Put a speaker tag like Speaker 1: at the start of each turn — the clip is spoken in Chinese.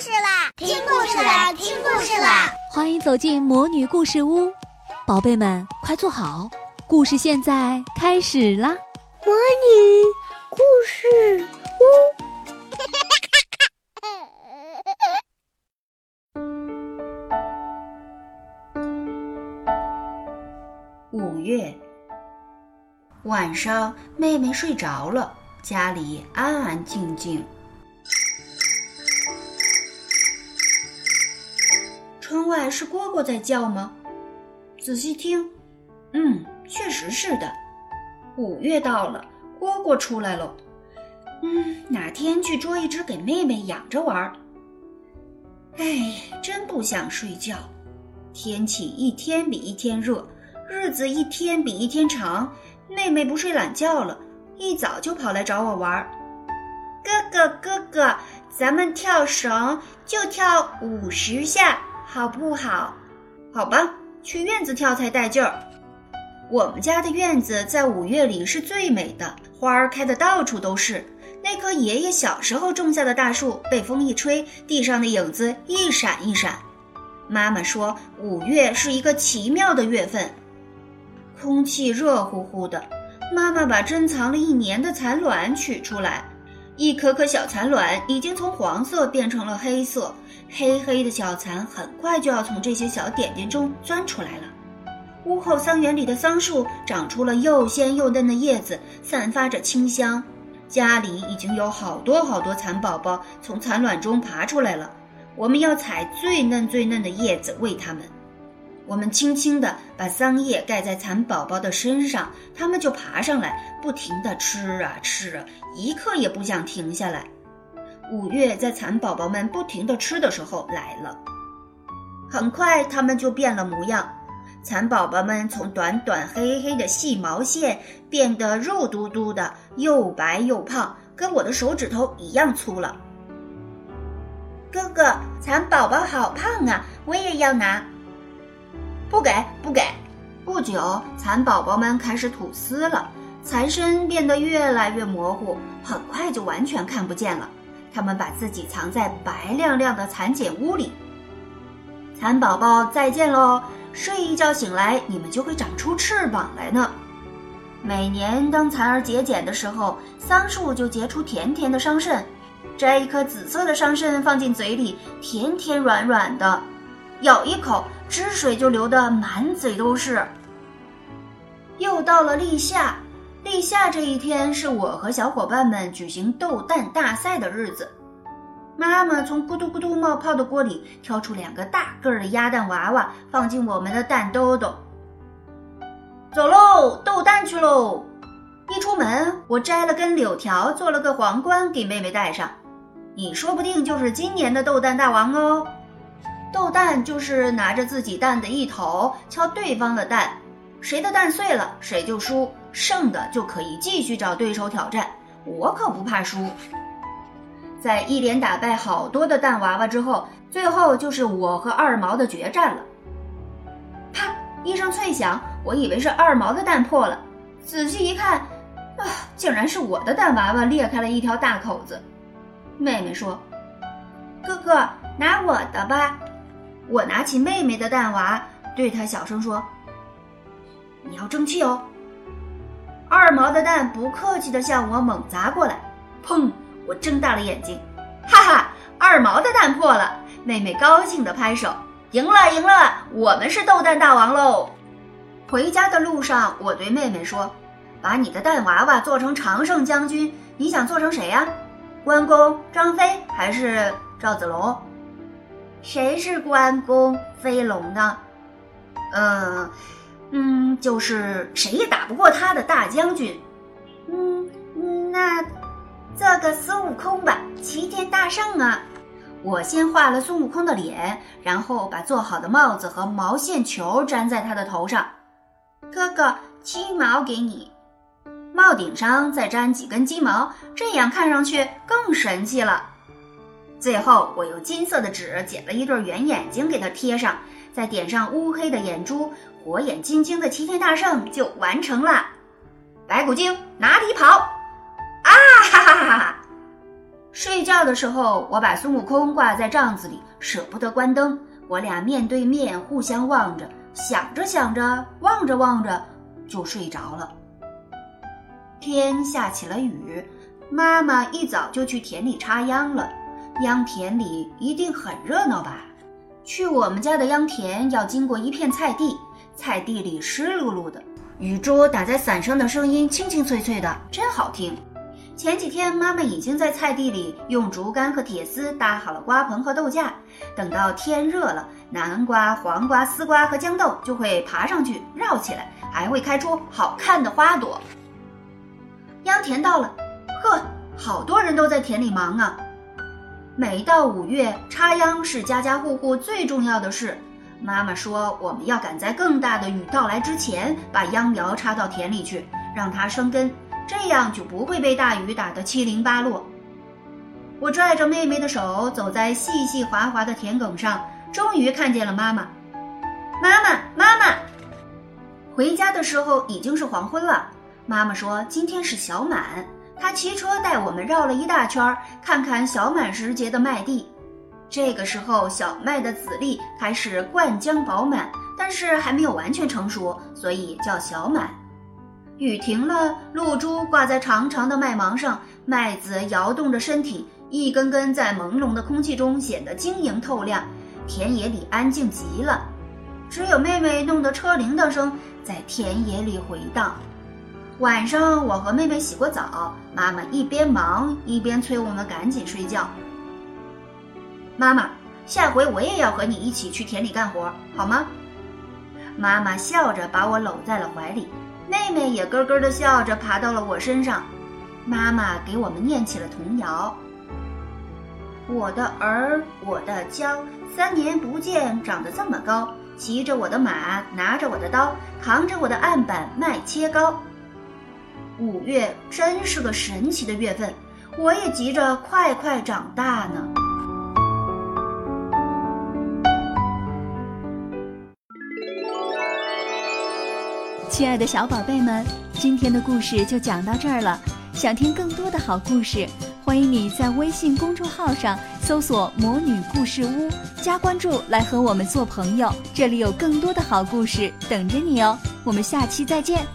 Speaker 1: 事啦！听故事啦！听故事啦！
Speaker 2: 欢迎走进魔女故事屋，宝贝们快坐好，故事现在开始啦！
Speaker 1: 魔女故事
Speaker 3: 屋。五月晚上，妹妹睡着了，家里安安静静。窗外是蝈蝈在叫吗？仔细听，嗯，确实是的。五月到了，蝈蝈出来了。嗯，哪天去捉一只给妹妹养着玩儿？哎，真不想睡觉。天气一天比一天热，日子一天比一天长。妹妹不睡懒觉了，一早就跑来找我玩儿。哥哥，哥哥，咱们跳绳，就跳五十下。好不好？好吧，去院子跳才带劲儿。我们家的院子在五月里是最美的，花儿开的到处都是。那棵爷爷小时候种下的大树，被风一吹，地上的影子一闪一闪。妈妈说，五月是一个奇妙的月份，空气热乎乎的。妈妈把珍藏了一年的蚕卵取出来。一颗颗小蚕卵已经从黄色变成了黑色，黑黑的小蚕很快就要从这些小点点中钻出来了。屋后桑园里的桑树长出了又鲜又嫩的叶子，散发着清香。家里已经有好多好多蚕宝宝从蚕卵中爬出来了，我们要采最嫩最嫩的叶子喂它们。我们轻轻地把桑叶盖在蚕宝宝的身上，它们就爬上来，不停地吃啊吃啊，一刻也不想停下来。五月在蚕宝宝们不停地吃的时候来了，很快它们就变了模样。蚕宝宝们从短短黑黑的细毛线变得肉嘟嘟的，又白又胖，跟我的手指头一样粗了。哥哥，蚕宝宝好胖啊，我也要拿。不给，不给！不久，蚕宝宝们开始吐丝了，蚕身变得越来越模糊，很快就完全看不见了。它们把自己藏在白亮亮的蚕茧屋里。蚕宝宝再见喽！睡一觉醒来，你们就会长出翅膀来呢。每年当蚕儿结茧的时候，桑树就结出甜甜的桑葚。摘一颗紫色的桑葚放进嘴里，甜甜软软的，咬一口。汁水就流得满嘴都是。又到了立夏，立夏这一天是我和小伙伴们举行斗蛋大赛的日子。妈妈从咕嘟咕嘟冒泡的锅里挑出两个大个儿的鸭蛋娃娃，放进我们的蛋兜兜。走喽，斗蛋去喽！一出门，我摘了根柳条，做了个皇冠给妹妹戴上。你说不定就是今年的斗蛋大王哦。斗蛋就是拿着自己蛋的一头敲对方的蛋，谁的蛋碎了谁就输，剩的就可以继续找对手挑战。我可不怕输。在一连打败好多的蛋娃娃之后，最后就是我和二毛的决战了。啪！一声脆响，我以为是二毛的蛋破了，仔细一看，啊，竟然是我的蛋娃娃裂开了一条大口子。妹妹说：“哥哥，拿我的吧。”我拿起妹妹的蛋娃，对她小声说：“你要争气哦。”二毛的蛋不客气地向我猛砸过来，砰！我睁大了眼睛，哈哈，二毛的蛋破了。妹妹高兴地拍手：“赢了，赢了！我们是斗蛋大王喽！”回家的路上，我对妹妹说：“把你的蛋娃娃做成常胜将军，你想做成谁呀？关公、张飞还是赵子龙？”谁是关公飞龙呢？嗯，嗯，就是谁也打不过他的大将军。嗯，那做个孙悟空吧，齐天大圣啊！我先画了孙悟空的脸，然后把做好的帽子和毛线球粘在他的头上。哥哥，鸡毛给你，帽顶上再粘几根鸡毛，这样看上去更神气了。最后，我用金色的纸剪了一对圆眼睛给它贴上，再点上乌黑的眼珠，火眼金睛的齐天大圣就完成了。白骨精哪里跑？啊哈哈哈哈！睡觉的时候，我把孙悟空挂在帐子里，舍不得关灯。我俩面对面，互相望着，想着想着，望着望着，就睡着了。天下起了雨，妈妈一早就去田里插秧了。秧田里一定很热闹吧？去我们家的秧田要经过一片菜地，菜地里湿漉漉的，雨珠打在伞上的声音清清脆脆的，真好听。前几天，妈妈已经在菜地里用竹竿和铁丝搭好了瓜棚和豆架。等到天热了，南瓜、黄瓜、丝瓜和豇豆就会爬上去绕起来，还会开出好看的花朵。秧田到了，呵，好多人都在田里忙啊。每到五月，插秧是家家户户最重要的事。妈妈说，我们要赶在更大的雨到来之前，把秧苗插到田里去，让它生根。这样就不会被大雨打得七零八落。我拽着妹妹的手走在细细滑滑的田埂上，终于看见了妈妈。妈妈，妈妈！回家的时候已经是黄昏了。妈妈说今天是小满，他骑车带我们绕了一大圈，看看小满时节的麦地。这个时候，小麦的籽粒开始灌浆饱满，但是还没有完全成熟，所以叫小满。雨停了，露珠挂在长长的麦芒上，麦子摇动着身体，一根根在朦胧的空气中显得晶莹透亮。田野里安静极了，只有妹妹弄的车铃铛声在田野里回荡。晚上，我和妹妹洗过澡，妈妈一边忙一边催我们赶紧睡觉。妈妈，下回我也要和你一起去田里干活，好吗？妈妈笑着把我搂在了怀里。妹妹也咯咯的笑着爬到了我身上，妈妈给我们念起了童谣：“我的儿，我的娇，三年不见长得这么高，骑着我的马，拿着我的刀，扛着我的案板卖切糕。”五月真是个神奇的月份，我也急着快快长大呢。
Speaker 2: 亲爱的小宝贝们，今天的故事就讲到这儿了。想听更多的好故事，欢迎你在微信公众号上搜索“魔女故事屋”，加关注来和我们做朋友。这里有更多的好故事等着你哦。我们下期再见。